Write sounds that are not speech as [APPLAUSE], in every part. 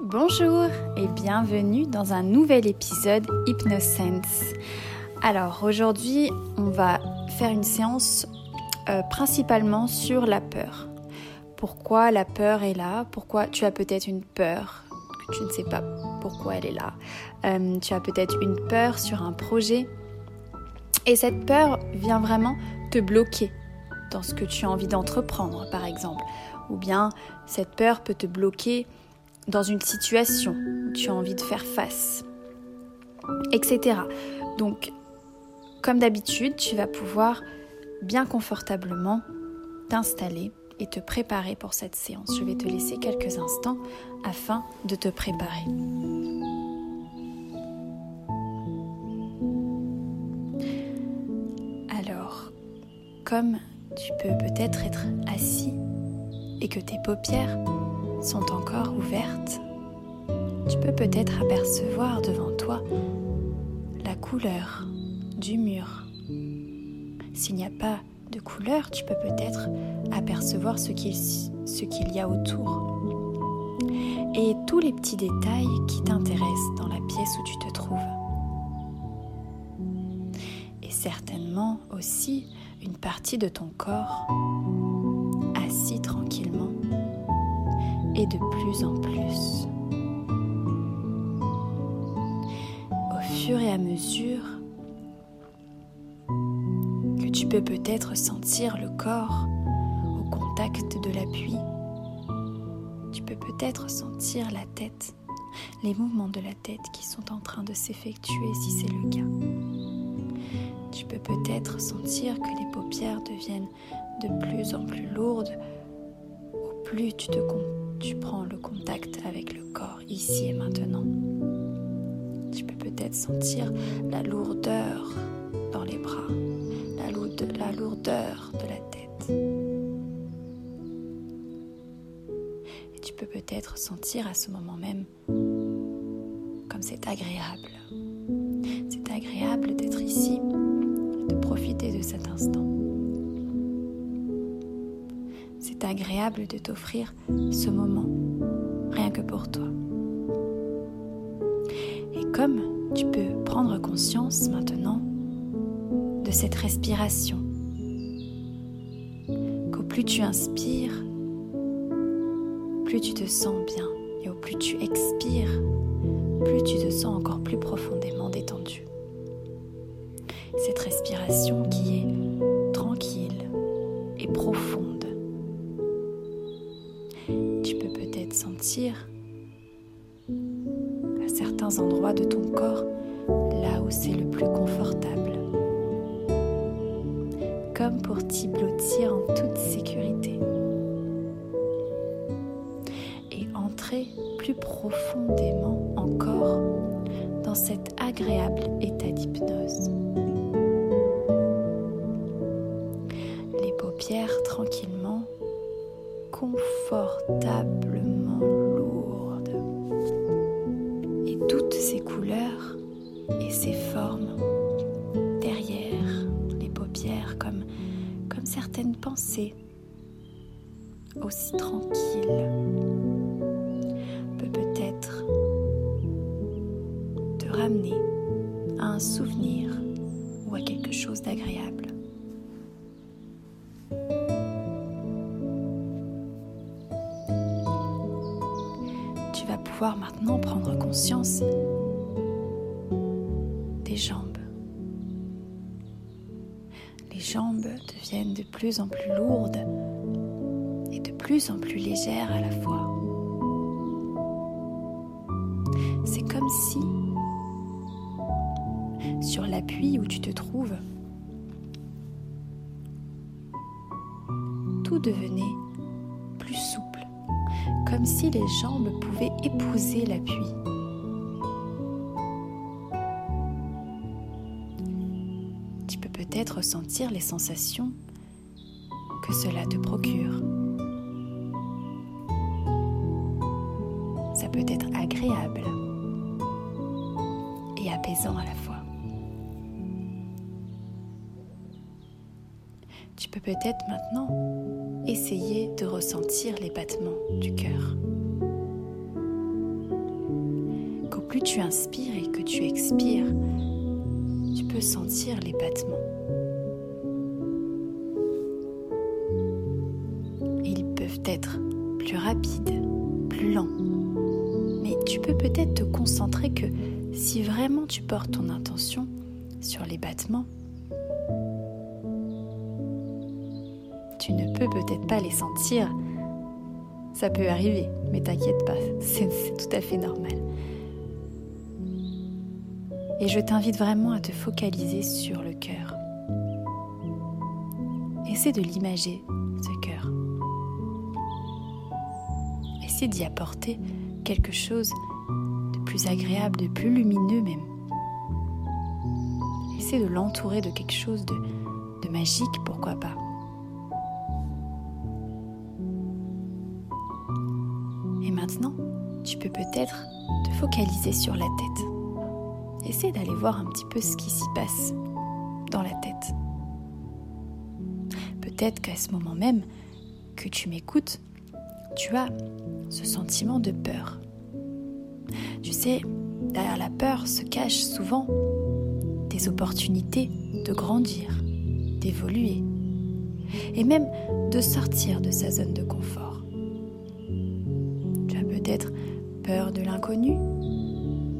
Bonjour et bienvenue dans un nouvel épisode Hypnosense. Alors aujourd'hui, on va faire une séance euh, principalement sur la peur. Pourquoi la peur est là? Pourquoi tu as peut-être une peur que tu ne sais pas pourquoi elle est là? Euh, Tu as peut-être une peur sur un projet et cette peur vient vraiment te bloquer dans ce que tu as envie d'entreprendre par exemple. Ou bien cette peur peut te bloquer dans une situation où tu as envie de faire face, etc. Donc, comme d'habitude, tu vas pouvoir bien confortablement t'installer et te préparer pour cette séance. Je vais te laisser quelques instants afin de te préparer. Alors, comme tu peux peut-être être assis et que tes paupières sont encore ouvertes, tu peux peut-être apercevoir devant toi la couleur du mur. S'il n'y a pas de couleur, tu peux peut-être apercevoir ce qu'il qu'il y a autour. Et tous les petits détails qui t'intéressent dans la pièce où tu te trouves. Et certainement aussi une partie de ton corps assis tranquillement et de plus en plus. Au fur et à mesure que tu peux peut-être sentir le corps au contact de l'appui, tu peux peut-être sentir la tête, les mouvements de la tête qui sont en train de s'effectuer si c'est le cas. Tu peux peut-être sentir que les paupières deviennent de plus en plus lourdes au plus tu te tu prends le contact avec le corps ici et maintenant. Tu peux peut-être sentir la lourdeur dans les bras, la, lourdeur de la tête. Et tu peux peut-être sentir à ce moment même comme c'est agréable. C'est agréable d'être ici, de profiter de cet instant. C'est agréable de t'offrir ce moment, rien que pour toi. Et comme tu peux prendre conscience maintenant de cette respiration, qu'au plus tu inspires, plus tu te sens bien, et au plus tu expires, plus tu te sens encore plus profondément détendu. Cette respiration sentir à certains endroits de ton corps là où c'est le plus confortable, comme pour t'y blottir en toute sécurité et entrer plus profondément encore dans cet agréable état d'hypnose. Les paupières tranquillement, confortablement ces couleurs et ces formes derrière les paupières comme, comme certaines pensées aussi tranquilles peut peut-être te ramener à un souvenir ou à quelque chose d'agréable. Maintenant prendre conscience jambes. Les jambes deviennent de plus en plus lourdes et de plus en plus légères à la fois. C'est comme si, sur l'appui où tu te trouves, tout devenait plus souple, comme si les jambes pouvaient épouser l'appui. peut-être sentir les sensations que cela te procure. Ça peut être agréable et apaisant à la fois. Tu peux peut-être maintenant essayer de ressentir les battements du cœur. Tu inspires et que tu expires, tu peux sentir les battements. Ils peuvent être plus rapides, plus lents. Mais tu peux peut-être te concentrer que si vraiment tu portes ton intention sur les battements, tu ne peux peut-être pas les sentir. Ça peut arriver, mais t'inquiète pas, [LAUGHS] c'est tout à fait normal. Et je t'invite vraiment à te focaliser sur le cœur. Essaie de l'imager, ce cœur. Essaie d'y apporter quelque chose de plus agréable, de plus lumineux même. Essaie de l'entourer de quelque chose de, de magique, pourquoi pas. Et maintenant, tu peux peut-être te focaliser sur la tête. Essaie d'aller voir un petit peu ce qui s'y passe dans la tête. Peut-être qu'à ce moment même que tu m'écoutes, tu as ce sentiment de peur. Tu sais, derrière la peur se cachent souvent des opportunités de grandir, d'évoluer et même de sortir de sa zone de confort. Tu as peut-être peur de l'inconnu,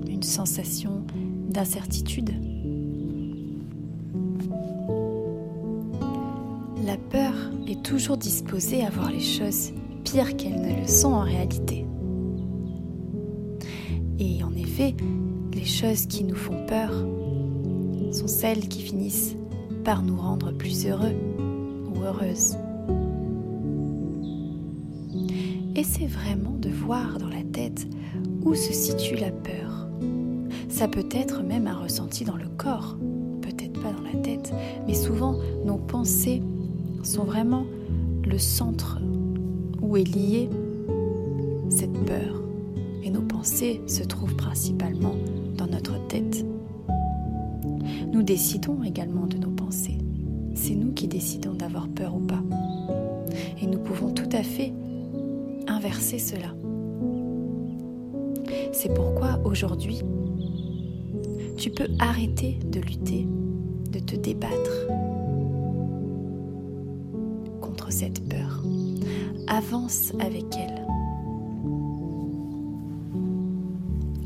une sensation d'incertitude. La peur est toujours disposée à voir les choses pires qu'elles ne le sont en réalité. Et en effet, les choses qui nous font peur sont celles qui finissent par nous rendre plus heureux ou heureuses. Essaie vraiment de voir dans la tête où se situe la peur ça peut être même un ressenti dans le corps, peut-être pas dans la tête, mais souvent nos pensées sont vraiment le centre où est liée cette peur. Et nos pensées se trouvent principalement dans notre tête. Nous décidons également de nos pensées. C'est nous qui décidons d'avoir peur ou pas. Et nous pouvons tout à fait inverser cela. C'est pourquoi aujourd'hui, tu peux arrêter de lutter, de te débattre contre cette peur. Avance avec elle.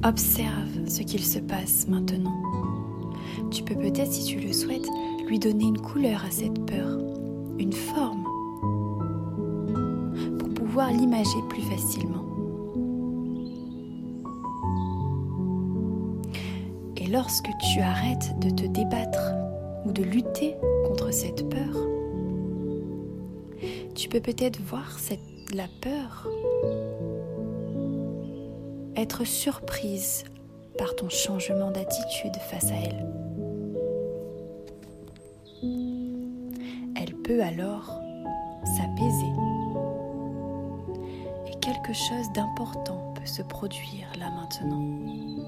Observe ce qu'il se passe maintenant. Tu peux peut-être, si tu le souhaites, lui donner une couleur à cette peur, une forme, pour pouvoir l'imager plus facilement. Lorsque tu arrêtes de te débattre ou de lutter contre cette peur, tu peux peut-être voir la peur être surprise par ton changement d'attitude face à elle. Elle peut alors s'apaiser et quelque chose d'important peut se produire là maintenant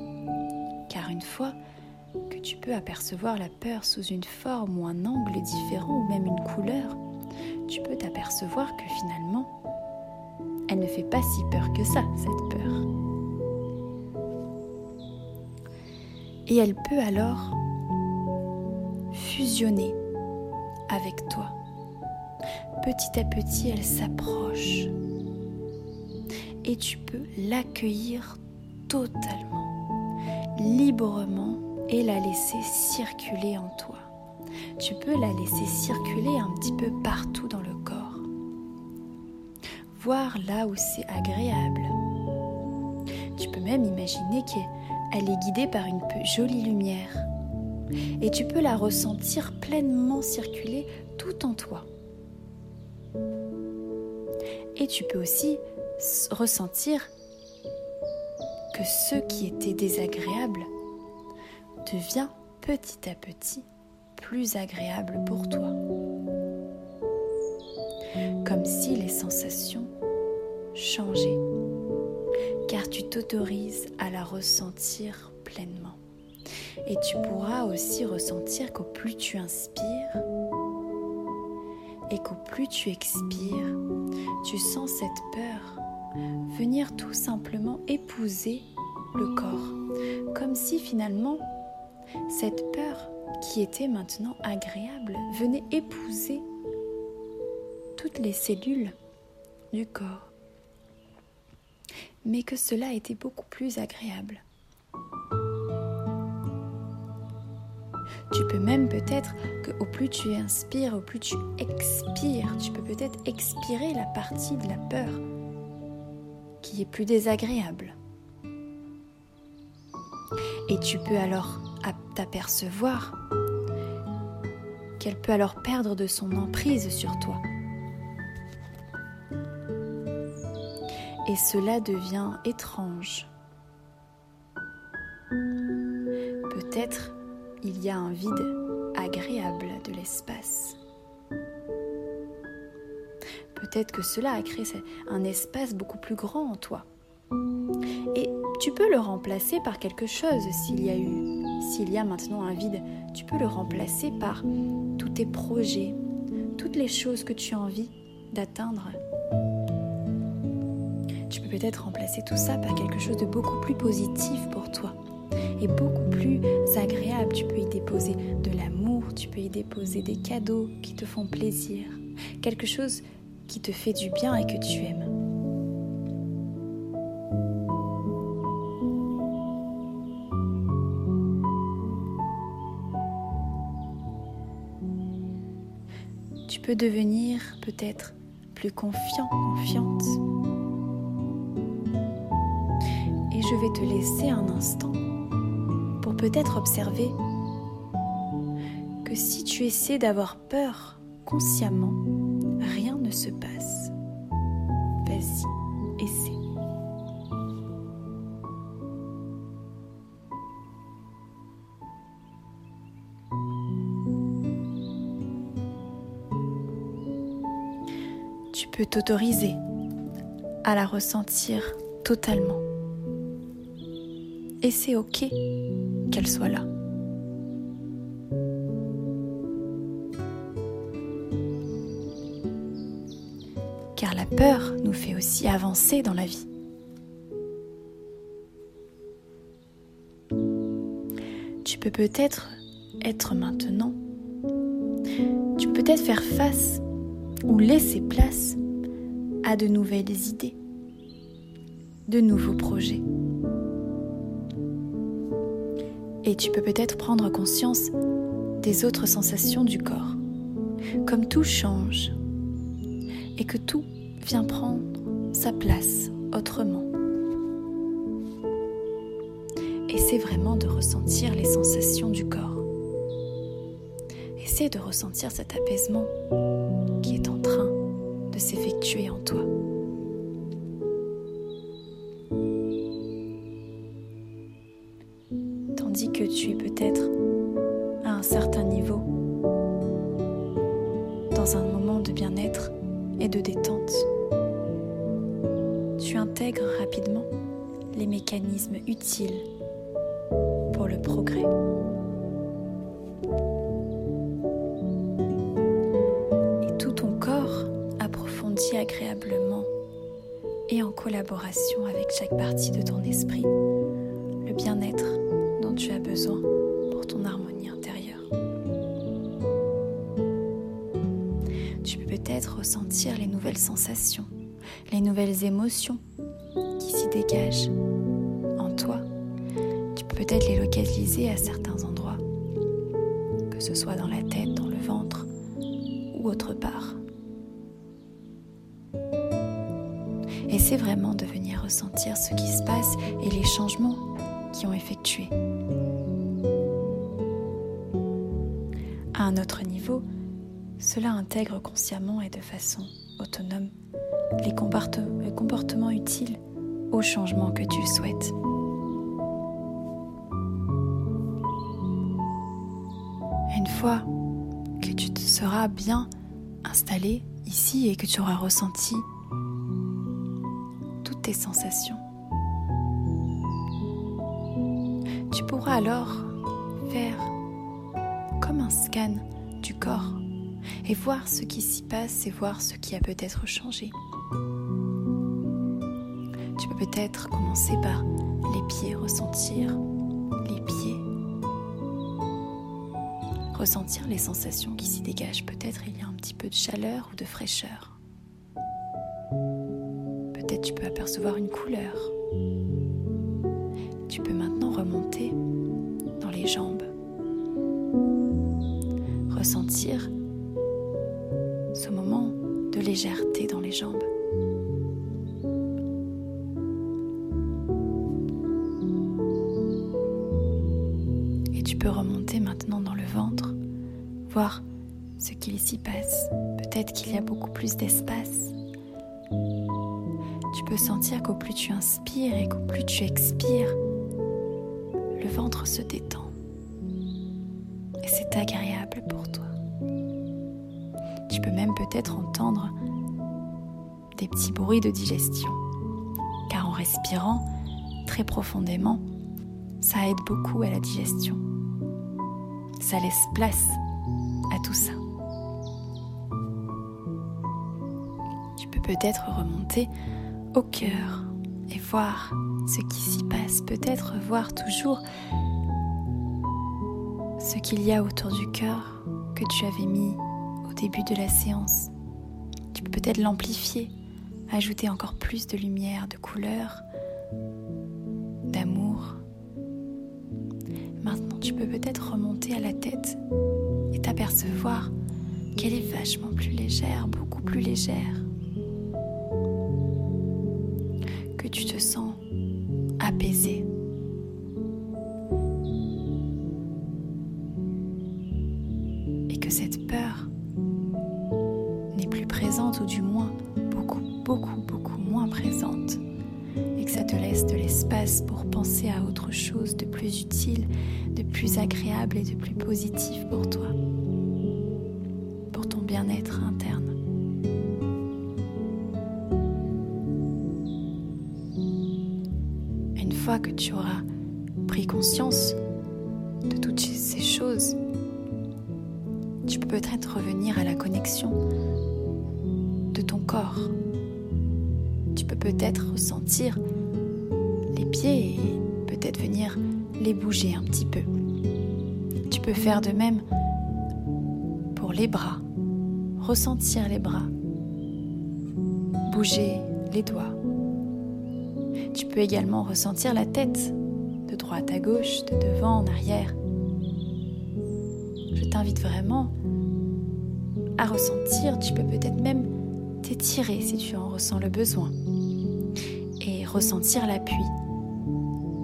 une fois que tu peux apercevoir la peur sous une forme ou un angle différent ou même une couleur, tu peux t'apercevoir que finalement, elle ne fait pas si peur que ça, cette peur. Et elle peut alors fusionner avec toi. Petit à petit, elle s'approche et tu peux l'accueillir totalement librement et la laisser circuler en toi. Tu peux la laisser circuler un petit peu partout dans le corps. Voir là où c'est agréable. Tu peux même imaginer qu'elle est guidée par une jolie lumière. Et tu peux la ressentir pleinement circuler tout en toi. Et tu peux aussi ressentir que ce qui était désagréable devient petit à petit plus agréable pour toi. Comme si les sensations changeaient, car tu t'autorises à la ressentir pleinement. Et tu pourras aussi ressentir qu'au plus tu inspires et qu'au plus tu expires, tu sens cette peur venir tout simplement épouser le corps, comme si finalement cette peur qui était maintenant agréable venait épouser toutes les cellules du corps, mais que cela était beaucoup plus agréable. Tu peux même peut-être que au plus tu inspires, au plus tu expires, tu peux peut-être expirer la partie de la peur qui est plus désagréable. Et tu peux alors t'apercevoir qu'elle peut alors perdre de son emprise sur toi. Et cela devient étrange. Peut-être il y a un vide agréable de l'espace. Peut-être que cela a créé un espace beaucoup plus grand en toi. Et tu peux le remplacer par quelque chose s'il y a eu, s'il y a maintenant un vide, tu peux le remplacer par tous tes projets, toutes les choses que tu as envie d'atteindre. Tu peux peut-être remplacer tout ça par quelque chose de beaucoup plus positif pour toi et beaucoup plus agréable. Tu peux y déposer de l'amour, tu peux y déposer des cadeaux qui te font plaisir, quelque chose qui te fait du bien et que tu aimes. Tu peux devenir peut-être plus confiant, confiante. Et je vais te laisser un instant peut-être observer que si tu essaies d'avoir peur consciemment, se passe. Vas-y, essaie. Tu peux t'autoriser à la ressentir totalement. Et c'est ok qu'elle soit là. Nous fait aussi avancer dans la vie. Tu peux peut-être être maintenant. Tu peux peut-être faire face ou laisser place à de nouvelles idées, de nouveaux projets. Et tu peux peut-être prendre conscience des autres sensations du corps, comme tout change et que tout vient prendre sa place autrement. Essaie vraiment de ressentir les sensations du corps. Essaie de ressentir cet apaisement qui est en train de s'effectuer en toi. que tu es peut-être à un certain niveau, dans un moment de bien-être et de détente. Mécanismes utiles pour le progrès. Et tout ton corps approfondit agréablement et en collaboration avec chaque partie de ton esprit le bien-être tu as besoin pour ton harmonie intérieure. Tu peux peut-être ressentir les nouvelles sensations, les nouvelles émotions qui s'y dégagent peut-être les localiser à certains endroits, que ce soit dans la tête, dans le ventre ou autre part. Essaie vraiment de venir ressentir ce qui se passe et les changements qui ont effectué. À un autre niveau, cela intègre consciemment et de façon autonome les, comportements utiles au changement que tu souhaites. Que tu te seras bien installé ici et que tu auras ressenti toutes tes sensations, tu pourras alors faire comme un scan du corps et voir ce qui s'y passe et voir ce qui a peut-être changé. Tu peux peut-être commencer par les pieds, ressentir les pieds. Ressentir les sensations qui s'y dégagent. Peut-être il y a un petit peu de chaleur ou de fraîcheur. Peut-être tu peux apercevoir une couleur. Tu peux maintenant remonter dans les jambes. Ressentir ce moment de légèreté dans les jambes. remonter maintenant dans le ventre, voir ce qu'il s'y passe. Peut-être qu'il y a beaucoup plus d'espace. Tu peux sentir qu'au plus tu inspires et qu'au plus tu expires, le ventre se détend. Et c'est agréable pour toi. Tu peux même peut-être entendre des petits bruits de digestion. Car en respirant très profondément, ça aide beaucoup à la digestion ça laisse place à tout ça. Tu peux peut-être remonter au cœur et voir ce qui s'y passe, peut-être voir toujours ce qu'il y a autour du cœur que tu avais mis au début de la séance. Tu peux peut-être l'amplifier, ajouter encore plus de lumière, de couleur, d'amour, Maintenant, tu peux peut-être remonter à la tête et t'apercevoir qu'elle est vachement plus légère, beaucoup plus légère. Que tu te sens apaisé. Et que cette peur n'est plus présente ou du moins beaucoup, beaucoup, beaucoup moins présente et que ça te laisse de l'espace pour penser à autre chose de plus utile, de plus agréable et de plus positif pour toi, Une fois que tu auras pris conscience de toutes ces choses, tu peux peut-être revenir à la connexion de ton corps tu peux peut-être ressentir les pieds et peut-être venir les bouger un petit peu. Tu peux faire de même pour les bras, ressentir les bras, bouger les doigts. Tu peux également ressentir la tête, de droite à gauche, de devant en arrière. Je t'invite vraiment à ressentir, tu peux peut-être même t'étirer si tu en ressens le besoin et ressentir l'appui.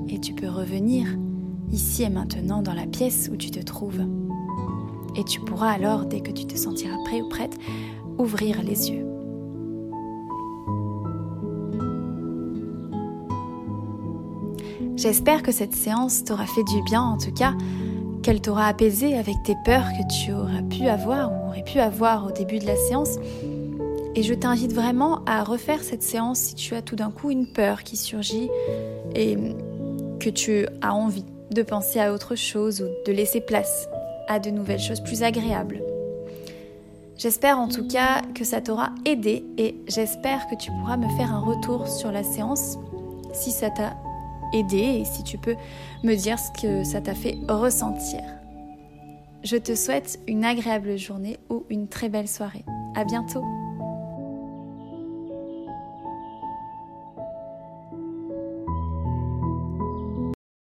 Et tu peux revenir ici et maintenant dans la pièce où tu te trouves. Et tu pourras alors, dès que tu te sentiras prêt ou prête, ouvrir les yeux. J'espère que cette séance t'aura fait du bien, en tout cas, qu'elle t'aura apaisé avec tes peurs que tu auras pu avoir ou aurais pu avoir au début de la séance et je t'invite vraiment à refaire cette séance si tu as tout d'un coup une peur qui surgit et que tu as envie de penser à autre chose ou de laisser place à de nouvelles choses plus agréables. J'espère en tout cas que ça t'aura aidé et j'espère que tu pourras me faire un retour sur la séance si ça t'a aidé et si tu peux me dire ce que ça t'a fait ressentir. Je te souhaite une agréable journée ou une très belle soirée. À bientôt!